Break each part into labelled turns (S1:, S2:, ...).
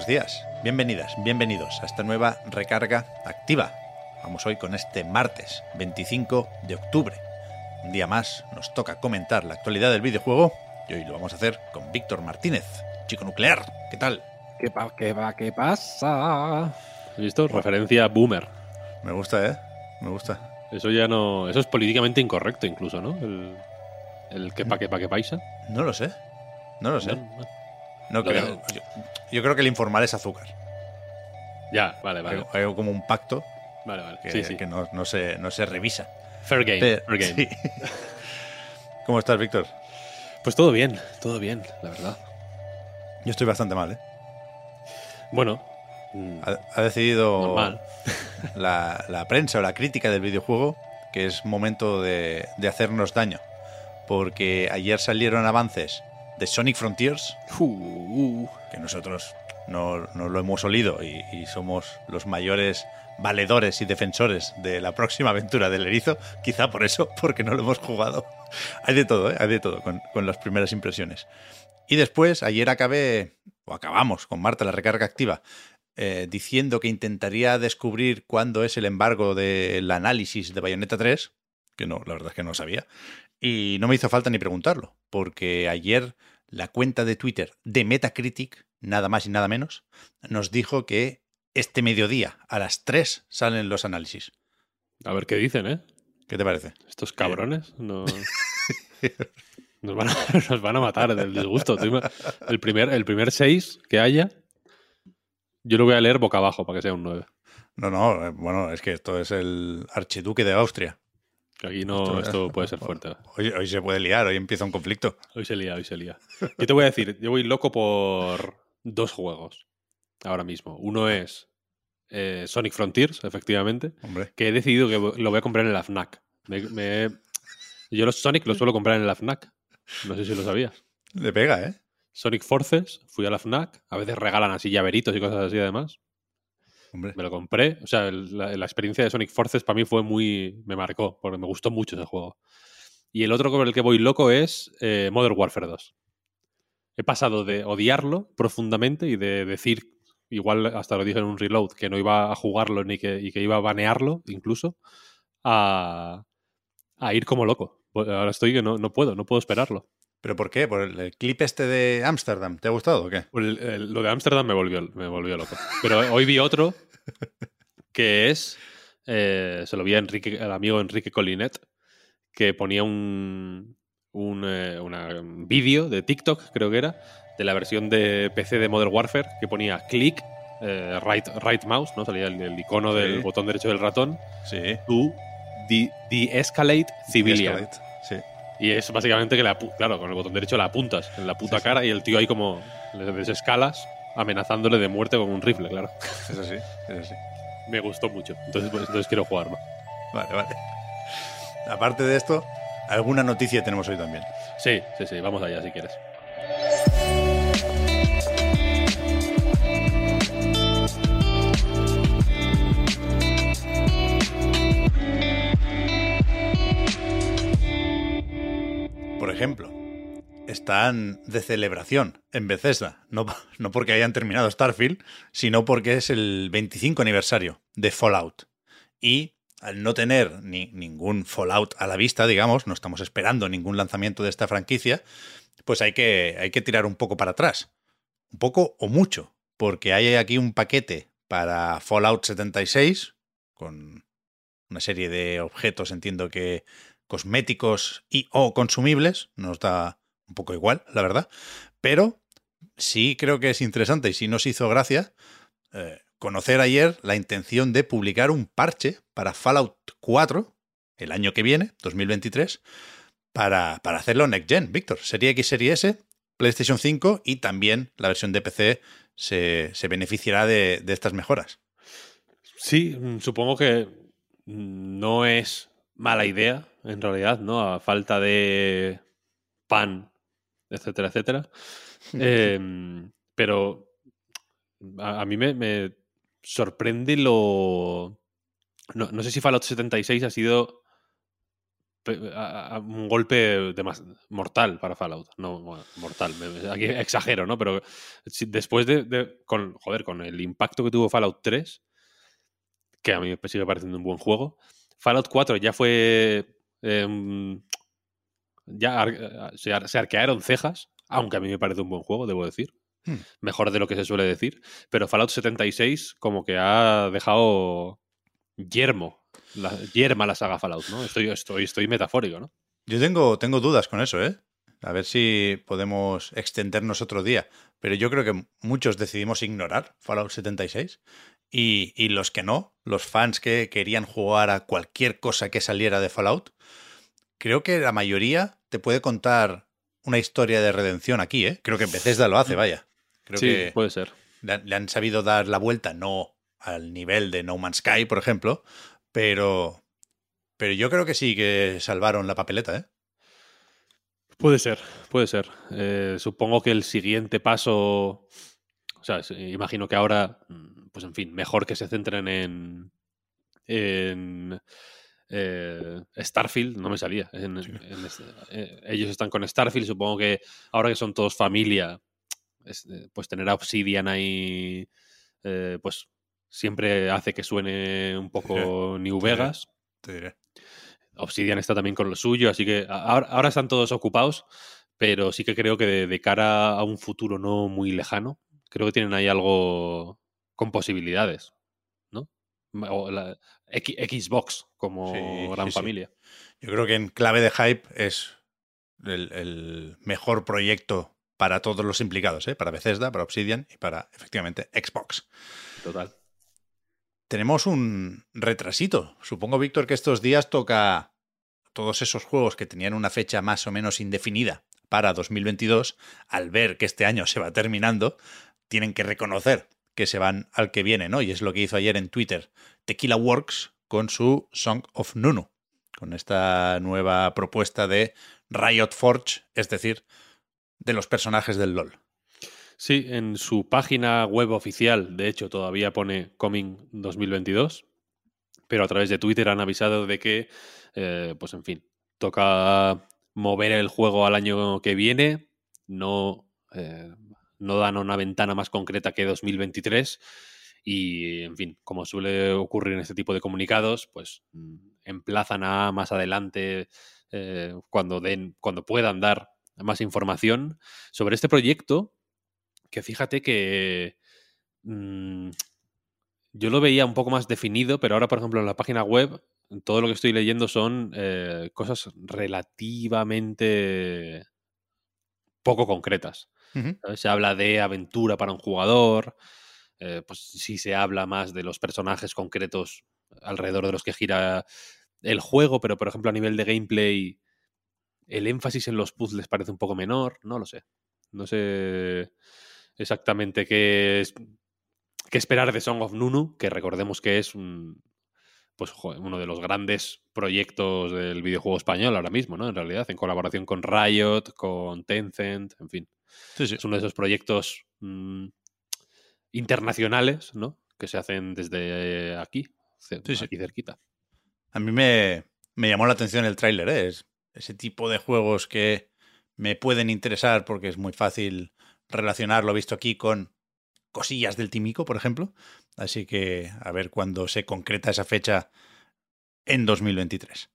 S1: Buenos días, bienvenidas, bienvenidos a esta nueva recarga activa. Vamos hoy con este martes 25 de octubre. Un día más nos toca comentar la actualidad del videojuego y hoy lo vamos a hacer con Víctor Martínez, chico nuclear. ¿Qué tal?
S2: ¿Qué, pa qué, va ¿Qué pasa? ¿Has visto? Referencia boomer.
S1: Me gusta, ¿eh? Me gusta.
S2: Eso ya no. Eso es políticamente incorrecto, incluso, ¿no? El, el que pa que pa que paisa.
S1: No lo sé. No lo sé.
S2: No, no.
S1: No creo. Yo, yo creo que el informal es azúcar.
S2: Ya, vale, vale.
S1: Hay, hay como un pacto
S2: Vale, vale.
S1: que,
S2: sí, sí.
S1: que no, no se, no se revisa.
S2: Fair game.
S1: Pero-
S2: fair game.
S1: sí. ¿Cómo estás, Víctor?
S2: Pues todo bien, todo bien, la verdad.
S1: Yo estoy bastante mal, ¿eh?
S2: Bueno.
S1: Ha, ha decidido
S2: Normal.
S1: la, la prensa o la crítica del videojuego que es momento de, de hacernos daño. Porque ayer salieron avances de Sonic Frontiers,
S2: uh,
S1: que nosotros no, no lo hemos olido y, y somos los mayores valedores y defensores de la próxima aventura del erizo. Quizá por eso, porque no lo hemos jugado. Hay de todo, ¿eh? hay de todo con, con las primeras impresiones. Y después, ayer acabé, o acabamos con Marta, la recarga activa, eh, diciendo que intentaría descubrir cuándo es el embargo del análisis de Bayonetta 3, que no, la verdad es que no sabía. Y no me hizo falta ni preguntarlo, porque ayer la cuenta de Twitter de Metacritic, nada más y nada menos, nos dijo que este mediodía, a las 3, salen los análisis.
S2: a ver qué dicen, ¿eh?
S1: ¿Qué te parece?
S2: Estos cabrones no. Nos van, a, nos van a matar del disgusto. El primer, el primer 6 que haya, yo lo voy a leer boca abajo para que sea un 9.
S1: No, no, eh, bueno, es que esto es el archiduque de Austria.
S2: Aquí no,
S1: Esto-
S2: puede ser fuerte.
S1: Hoy, hoy se puede liar, hoy empieza un conflicto.
S2: Hoy se lía, hoy se lía. Yo te voy a decir, yo voy loco por dos juegos ahora mismo. Uno es eh, Sonic Frontiers, efectivamente,
S1: Hombre,
S2: que he decidido que lo voy a comprar en la FNAC. Me- me- yo los Sonic los suelo comprar en la FNAC. No sé si lo sabías.
S1: le pega, ¿eh?
S2: Sonic Forces, fui a la FNAC. A veces regalan así llaveritos y cosas así además. Me lo compré. O sea, la, experiencia de Sonic Forces para mí fue muy... Me marcó, porque me gustó mucho ese juego. Y el otro con el que voy loco es eh, Modern Warfare 2. He pasado de odiarlo profundamente y de decir, igual hasta lo dije en un reload, que no iba a jugarlo ni que, que iba a banearlo incluso, a, a ir como loco. Pues Ahora estoy que no, no puedo, no puedo esperarlo.
S1: ¿Pero por qué? ¿Por el, el clip este de Ámsterdam? ¿Te ha gustado o qué?
S2: El- el- lo de Ámsterdam me volvió, me volvió loco. Pero hoy vi otro que es. eh, se lo vi a Enrique, al amigo Enrique Colinet, que ponía un, un, eh, un vídeo de TikTok, creo que era, de la versión de PC de Modern Warfare, que ponía click, eh, right, right mouse, ¿no? Salía el, el icono del botón derecho del ratón,
S1: Sí.
S2: to de- de-escalate civilian. Y es básicamente que, la, claro, con el botón derecho la apuntas en la puta
S1: Sí, sí.
S2: cara y el tío ahí como le desescalas amenazándole de muerte con un rifle, claro.
S1: Es así, es así.
S2: Me gustó mucho. Entonces, pues, entonces quiero jugarlo.
S1: Vale, vale. Aparte de esto, alguna noticia tenemos hoy también.
S2: Sí, sí, sí, vamos allá si quieres.
S1: Ejemplo, están de celebración en Bethesda. No, no porque hayan terminado Starfield, sino porque es el 25 aniversario de Fallout. Y al no tener ni, ningún Fallout a la vista, digamos, no estamos esperando ningún lanzamiento de esta franquicia, pues hay que, hay que tirar un poco para atrás. Un poco o mucho, porque hay aquí un paquete para Fallout 76 con una serie de objetos, entiendo que cosméticos y o consumibles, nos da un poco igual, la verdad, pero sí creo que es interesante y sí nos hizo gracia eh, conocer ayer la intención de publicar un parche para Fallout 4 el año que viene, 2023, para, para hacerlo Next Gen, Víctor. Serie X, Serie S, PlayStation 5 y también la versión de PC se, se beneficiará de, de estas mejoras.
S2: Sí, supongo que no es mala idea, en realidad, ¿no? A falta de pan, etcétera, etcétera. Em, pero a, a mí me, me sorprende lo. No, no sé si Fallout 76 ha sido pe- a- a- un golpe de más- mortal para Fallout. No, bueno, mortal. me- Aquí exagero, ¿no? Pero si- después de, de- con, joder, con el impacto que tuvo Fallout 3, que a mí me sigue pareciendo un buen juego, Fallout 4 ya fue... em, ya ar- se, ar- se arquearon cejas, aunque a mí me parece un buen juego, debo decir.
S1: Hmm.
S2: Mejor de lo que se suele decir. Pero Fallout 76 como que ha dejado yermo, la, yerma la saga Fallout, ¿no? Estoy, estoy, estoy metafórico, ¿no?
S1: Yo tengo, tengo dudas con eso, ¿eh? A ver si podemos extendernos otro día. Pero yo creo que muchos decidimos ignorar Fallout 76. Y, y los que no, los fans que querían jugar a cualquier cosa que saliera de Fallout, creo que la mayoría te puede contar una historia de redención aquí, ¿eh? Creo que Bethesda lo hace, vaya. Creo
S2: sí,
S1: que
S2: puede ser.
S1: le han, le han sabido dar la vuelta, no al nivel de No Man's Sky, por ejemplo, pero, pero yo creo que sí que salvaron la papeleta, ¿eh?
S2: Puede ser, puede ser. Eh, supongo que el siguiente paso. O sea, se- imagino que ahora, mm, pues en fin, mejor que se centren en. en eh, Starfield, no me salía. en-
S1: Sí.
S2: en este- eh, ellos están con Starfield, supongo que ahora que son todos familia, es, eh, pues tener a Obsidian ahí, eh, pues siempre hace que suene un poco New. Vegas.
S1: Te diré.
S2: Obsidian está también con lo suyo, así que ahora, ahora están todos ocupados, pero sí que creo que de, de cara a un futuro no muy lejano, creo que tienen ahí algo con posibilidades, ¿no? O la Xbox como
S1: Sí,
S2: gran
S1: sí, sí.
S2: familia.
S1: Yo creo que en clave de hype es el, el mejor proyecto para todos los implicados, ¿eh? para Bethesda, para Obsidian y para, efectivamente, Xbox.
S2: Total.
S1: Tenemos un retrasito. Supongo, Víctor, que estos días toca todos esos juegos que tenían una fecha más o menos indefinida para 2022, al ver que este año se va terminando, tienen que reconocer que se van al que viene, ¿no? Y es lo que hizo ayer en Twitter Tequila Works con su Song of Nunu, con esta nueva propuesta de Riot Forge, es decir, de los personajes del LOL.
S2: Sí, en su página web oficial, de hecho, todavía pone Coming 2022, pero a través de Twitter han avisado de que, eh, pues en fin, toca mover el juego al año que viene, no, eh, no dan una ventana más concreta que 2023 y, en fin, como suele ocurrir en este tipo de comunicados, pues mm, emplazan a más adelante eh, cuando, den, cuando puedan dar más información sobre este proyecto que fíjate que mm, yo lo veía un poco más definido, pero ahora, por ejemplo, en la página web, todo lo que estoy leyendo son eh, cosas relativamente poco concretas. Se habla de aventura para un jugador, eh, pues sí se habla más de los personajes concretos alrededor de los que gira el juego, pero por ejemplo a nivel de gameplay el énfasis en los puzzles parece un poco menor, no lo sé. No sé exactamente qué, es- qué esperar de Song of Nunu, que recordemos que es un, pues, uno de los grandes proyectos del videojuego español ahora mismo, ¿no? En realidad, en colaboración con Riot, con Tencent, en fin.
S1: Sí, sí.
S2: Es uno de esos proyectos mm, internacionales, ¿no? Que se hacen desde aquí,
S1: Sí, sí.
S2: aquí cerquita.
S1: A mí me, me llamó la atención el tráiler, ¿eh? Es ese tipo de juegos que me pueden interesar porque es muy fácil relacionar lo visto aquí con cosillas del Timico, por ejemplo. Así que a ver cuándo se concreta esa fecha en 2023.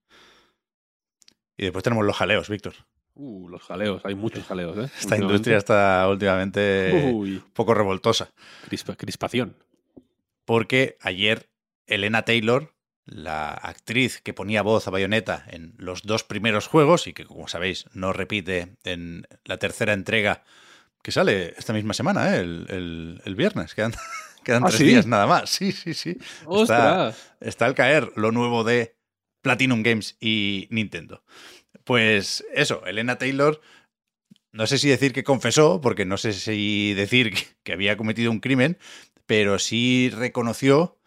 S1: Y después tenemos los jaleos, Víctor.
S2: Uh, los jaleos, hay muchos jaleos, ¿eh?
S1: Esta industria está últimamente
S2: Uy,
S1: un poco revoltosa.
S2: crispa- crispación.
S1: porque ayer Elena Taylor, la actriz que ponía voz a Bayonetta en los dos primeros juegos y que, como sabéis, no repite en la tercera entrega que sale esta misma semana, ¿eh? el, el- el viernes. Quedan, quedan
S2: ¿Ah,
S1: tres
S2: sí?
S1: días nada más. Sí, sí, sí. Está al caer lo nuevo de Platinum Games y Nintendo. Pues eso, Elena Taylor, no sé si decir que confesó, porque no sé si decir que había cometido un crimen, pero sí reconoció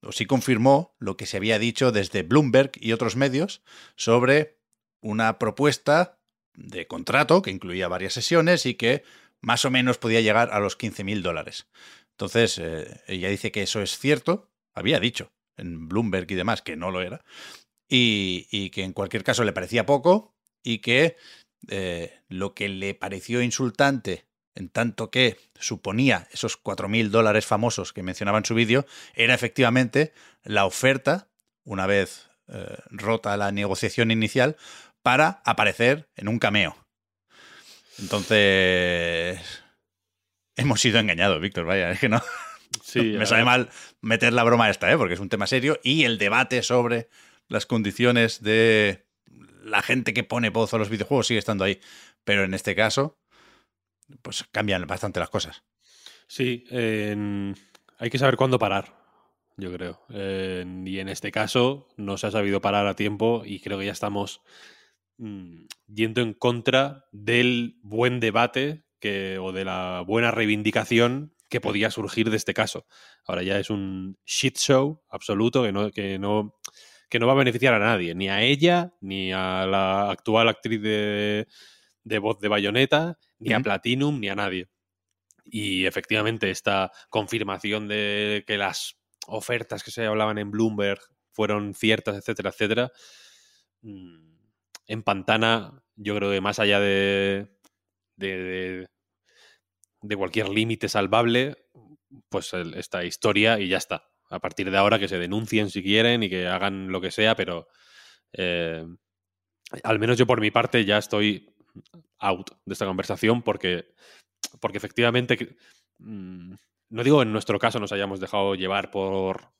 S1: o sí confirmó lo que se había dicho desde Bloomberg y otros medios sobre una propuesta de contrato que incluía varias sesiones y que más o menos podía llegar a los 15 mil dólares. Entonces, eh, ella dice que eso es cierto, había dicho en Bloomberg y demás que no lo era, y, que en cualquier caso le parecía poco y que eh, lo que le pareció insultante en tanto que suponía esos 4.000 dólares famosos que mencionaba en su vídeo, era efectivamente la oferta, una vez eh, rota la negociación inicial, para aparecer en un cameo. Entonces, hemos sido engañados, Víctor, vaya, es que no. Sí, Me sabe mal meter la broma esta, ¿eh? porque es un tema serio y el debate sobre las condiciones de la gente que pone pozo a los videojuegos sigue estando ahí. Pero en este caso, pues cambian bastante las cosas.
S2: Sí, hay que saber cuándo parar, yo creo. y en este caso no se ha sabido parar a tiempo y creo que ya estamos mm, yendo en contra del buen debate que, o de la buena reivindicación que podía surgir de este caso. Ahora ya es un shit show absoluto que no, que no, que no va a beneficiar a nadie, ni a ella, ni a la actual actriz de, de voz de bayoneta, ni a Platinum, ni a nadie. Y efectivamente, esta confirmación de que las ofertas que se hablaban en Bloomberg fueron ciertas, etcétera, etcétera, mm, en Pantana, yo creo que más allá de, de, de cualquier límite salvable, pues esta historia y ya está. A partir de ahora que se denuncien si quieren y que hagan lo que sea, pero eh, al menos yo por mi parte ya estoy out de esta conversación porque, porque efectivamente, mm, no digo en nuestro caso nos hayamos dejado llevar por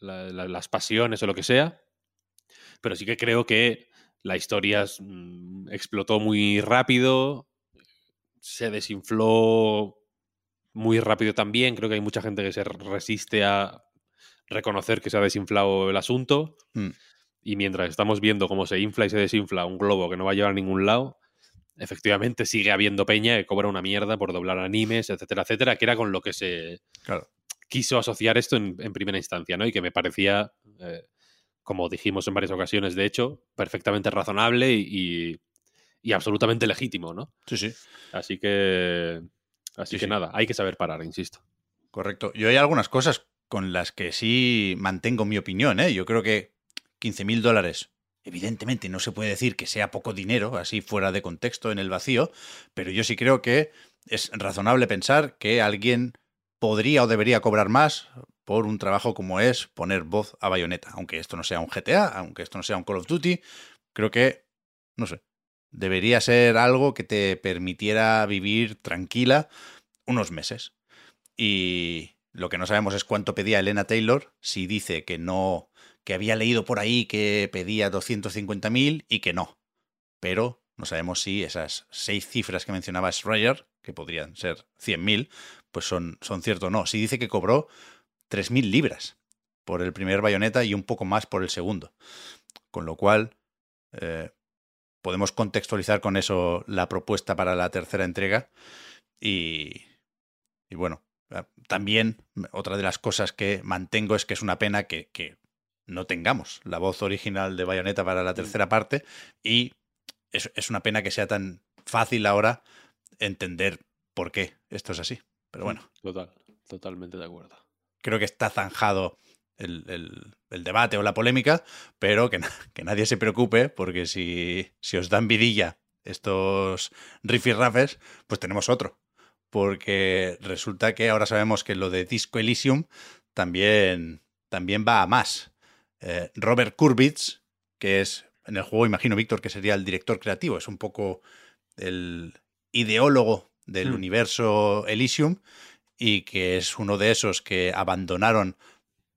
S2: las pasiones o lo que sea, pero sí que creo que la historia mm, explotó muy rápido, se desinfló muy rápido también, creo que hay mucha gente que se resiste a reconocer que se ha desinflado el asunto. Mm. Y mientras estamos viendo cómo se infla y se desinfla un globo que no va a llevar a ningún lado, efectivamente sigue habiendo peña que cobra una mierda por doblar animes, etcétera, etcétera, que era con lo que se quiso asociar esto en, primera instancia, ¿no? Y que me parecía, eh, como dijimos en varias ocasiones, de hecho, perfectamente razonable y, absolutamente legítimo, ¿no?
S1: Sí, sí.
S2: Así que. Así que nada, hay que saber parar, insisto.
S1: Correcto. Yo hay algunas cosas con las que sí mantengo mi opinión, ¿eh? Yo creo que 15.000 dólares Evidentemente no se puede decir que sea poco dinero, así fuera de contexto, en el vacío, pero yo sí creo que es razonable pensar que alguien podría o debería cobrar más por un trabajo como es poner voz a bayoneta. Aunque esto no sea un GTA, aunque esto no sea un Call of Duty, creo que, no sé, debería ser algo que te permitiera vivir tranquila unos meses. Y lo que no sabemos es cuánto pedía Elena Taylor, si dice que no que había leído por ahí que pedía 250.000 y que no. Pero no sabemos si esas seis cifras que mencionaba Schreier, que podrían ser 100.000, pues son, son cierto o no. Si dice que cobró 3.000 libras por el primer bayoneta y un poco más por el segundo. Con lo cual, eh, podemos contextualizar con eso la propuesta para la tercera entrega. Y, y bueno, también otra de las cosas que mantengo es que es una pena que, que no tengamos la voz original de Bayonetta para la mm. tercera parte y es, una pena que sea tan fácil ahora entender por qué esto es así. Pero bueno.
S2: Total, totalmente de acuerdo.
S1: Creo que está zanjado el, debate o la polémica, pero que, que, nadie se preocupe porque si, si os dan vidilla estos rifirrafes, pues tenemos otro. Porque resulta que ahora sabemos que lo de Disco Elysium también, también va a más. Eh, Robert Kurbitz, que es en el juego, imagino, Víctor, que sería el director creativo, es un poco el ideólogo del hmm. universo Elysium y que es uno de esos que abandonaron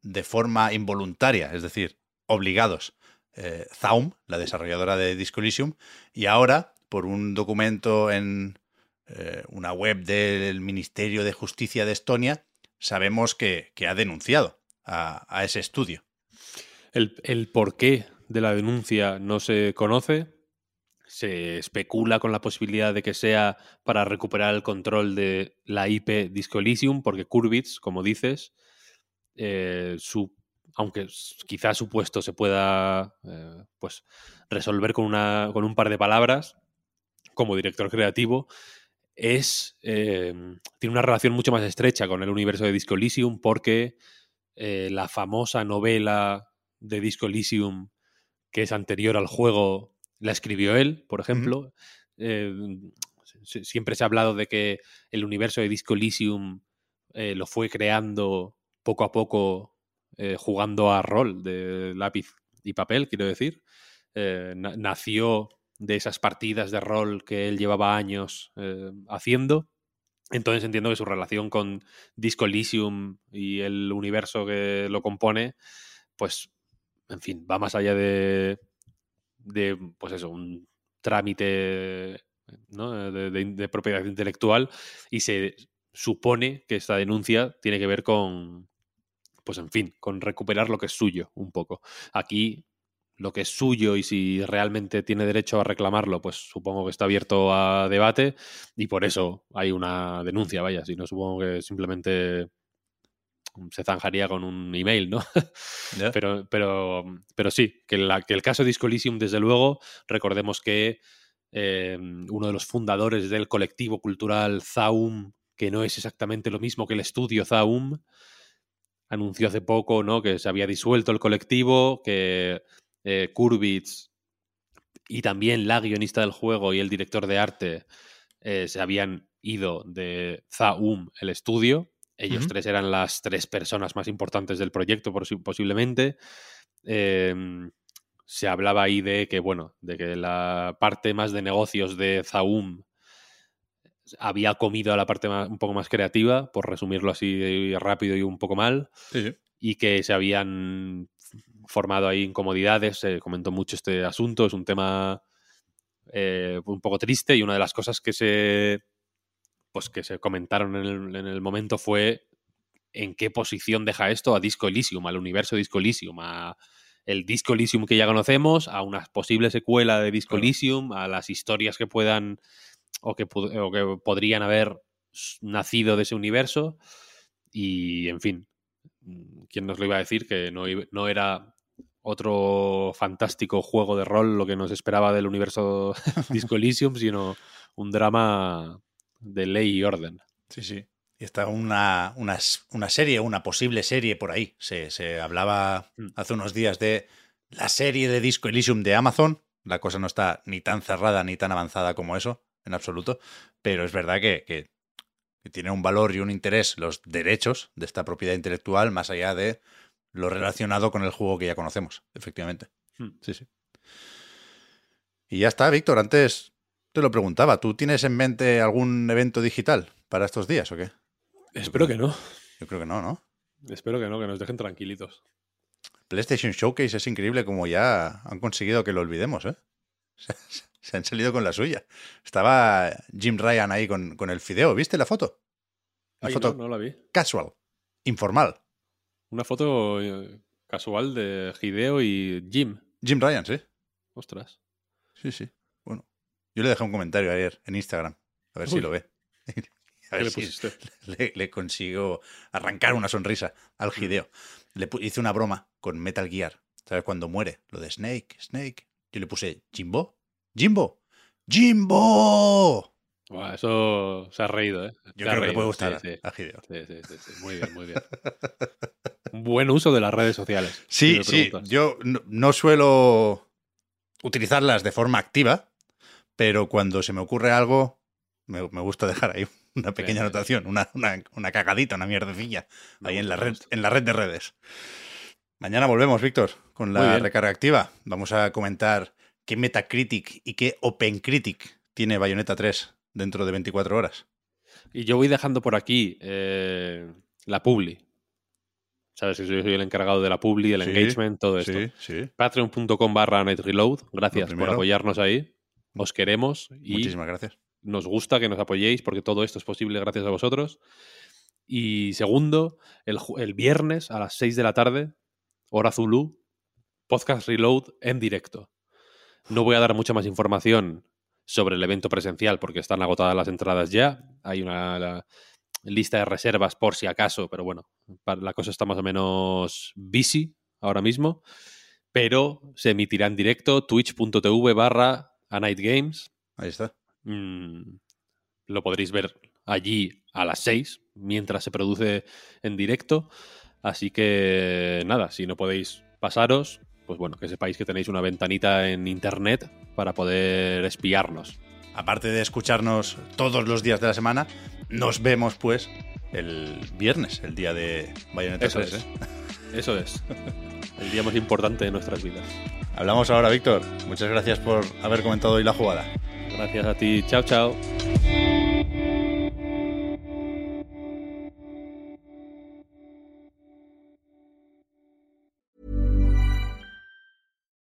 S1: de forma involuntaria, es decir, obligados, eh, Zaum, la desarrolladora de Disco Elysium, y ahora, por un documento en eh, una web del Ministerio de Justicia de Estonia, sabemos que, ha denunciado a ese estudio.
S2: El, porqué de la denuncia no se conoce. se especula con la posibilidad de que sea para recuperar el control de la IP Disco Elysium, porque Kurbitz, como dices, eh, su, aunque quizás su puesto se pueda eh, pues resolver con, una, con un par de palabras, como director creativo, es eh, tiene una relación mucho más estrecha con el universo de Disco Elysium porque la famosa novela de Disco Elysium que es anterior al juego la escribió él, por ejemplo. siempre se ha hablado de que el universo de Disco Elysium lo fue creando poco a poco eh, jugando a rol de lápiz y papel, quiero decir. Eh, nació de esas partidas de rol que él llevaba años eh, haciendo. Entonces entiendo que su relación con Disco Elysium y el universo que lo compone, pues, en fin, va más allá de, de pues eso, un trámite de, propiedad intelectual y se supone que esta denuncia tiene que ver con, pues en fin, con recuperar lo que es suyo un poco. Aquí lo que es suyo y si realmente tiene derecho a reclamarlo, pues supongo que está abierto a debate y por eso hay una denuncia, vaya, si no supongo que simplemente se zanjaría con un email, ¿no? pero, pero, pero sí, que, la, que el caso de Disco desde luego, recordemos que eh, uno de los fundadores del colectivo cultural Zaum, que no es exactamente lo mismo que el estudio Zaum, anunció hace poco ¿no? que se había disuelto el colectivo, que eh, Kurbitz y también la guionista del juego y el director de arte eh, se habían ido de Zaum, el estudio. Ellos tres eran las tres personas más importantes del proyecto, posiblemente. Em, se hablaba ahí de que, bueno, de que la parte más de negocios de Zaum había comido a la parte un poco más creativa, por resumirlo así rápido y un poco mal, y que se habían formado ahí incomodidades, se comentó mucho este asunto, es un tema eh, un poco triste y una de las cosas que se pues que se comentaron en el, momento fue en qué posición deja esto a Disco Elysium, al universo Disco Elysium, a el Disco Elysium que ya conocemos, a una posible secuela de Disco Elysium, a las historias que puedan o que, que podrían haber nacido de ese universo. Y, en fin, mm, ¿quién nos lo iba a decir? Que no, no era otro fantástico juego de rol lo que nos esperaba del universo Disco Elysium, sino un drama de ley y orden.
S1: Sí, sí. Y está una, una, una serie, una posible serie por ahí. Se, se, hablaba mm. hace unos días de la serie de Disco Elysium de Amazon. La cosa no está ni tan cerrada ni tan avanzada como eso en absoluto, pero es verdad que, tiene un valor y un interés los derechos de esta propiedad intelectual más allá de lo relacionado con el juego que ya conocemos, efectivamente. Hmm. Sí, sí. Y ya está, Víctor, antes te lo preguntaba, ¿tú tienes en mente algún evento digital para estos días o qué?
S2: Espero que no.
S1: Yo creo que no, ¿no?
S2: Espero que no, que nos dejen tranquilitos.
S1: PlayStation Showcase es increíble como ya han conseguido que lo olvidemos, ¿eh? Se han salido con la suya. Estaba Jim Ryan ahí con, con el fideo. ¿Viste la foto?
S2: La foto no, la vi.
S1: Casual. Informal.
S2: Una foto eh, casual de Hideo y Jim.
S1: Jim Ryan, sí.
S2: Ostras.
S1: Sí, sí. Bueno. Yo le dejé un comentario ayer en Instagram. A ver si lo ve. A ver si le, le, consigo arrancar una sonrisa al mm. Hideo. Le hice una broma con Metal Gear. ¿Sabes? Cuando muere. Lo de Snake, Snake. Yo le puse Jimbo. Jimbo. ¡Jimbo!
S2: eso se ha reído, ¿eh?
S1: Yo creo que le puede gustar
S2: sí, a Sí, sí, sí, Muy bien, muy bien. Buen uso de las redes sociales.
S1: Sí, sí. Yo no, suelo utilizarlas de forma activa, pero cuando se me ocurre algo, me, gusta dejar ahí una pequeña anotación, una, una, cagadita, una mierdecilla, ahí en la, red, en la red de redes. Mañana volvemos, Víctor, con la recarga activa. Vamos a comentar qué Metacritic y qué OpenCritic tiene Bayonetta 3 dentro de 24 horas.
S2: Y yo voy dejando por aquí eh, la Publi. Sabes que soy el encargado de la Publi, el engagement, todo esto. Sí, Patreon.com barra Reload. Gracias por apoyarnos ahí. Os queremos y
S1: Muchísimas gracias.
S2: nos gusta que nos apoyéis porque todo esto es posible gracias a vosotros. Y segundo, el, el viernes a las 6 de la tarde, hora Zulu, podcast Reload en directo. No voy a dar mucha más información sobre el evento presencial porque están agotadas las entradas ya. Hay una lista de reservas por si acaso, pero bueno, la cosa está más o menos busy ahora mismo. Pero se emitirá en directo twitch.tv barra a Night Games.
S1: Ahí está.
S2: Mm, lo podréis ver allí a las 6 mientras se produce en directo. Así que nada, si no podéis pasaros, pues bueno, que sepáis que tenéis una ventanita en internet para poder espiarnos.
S1: Aparte de escucharnos todos los días de la semana, nos vemos pues el viernes, el día de Bayonetta
S2: Eso
S1: 3.
S2: es.
S1: ¿eh?
S2: Eso es. El día más importante de nuestras vidas.
S1: Hablamos ahora, Víctor. Muchas gracias por haber comentado hoy la jugada.
S2: Gracias a ti. Chao, chao.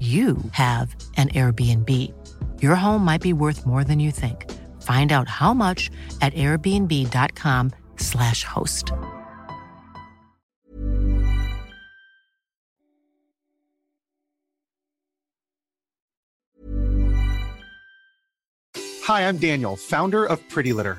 S3: you have an Airbnb. Your home might be worth more than you think. Find out how much at airbnb.com/slash host.
S4: Hi, I'm Daniel, founder of Pretty Litter.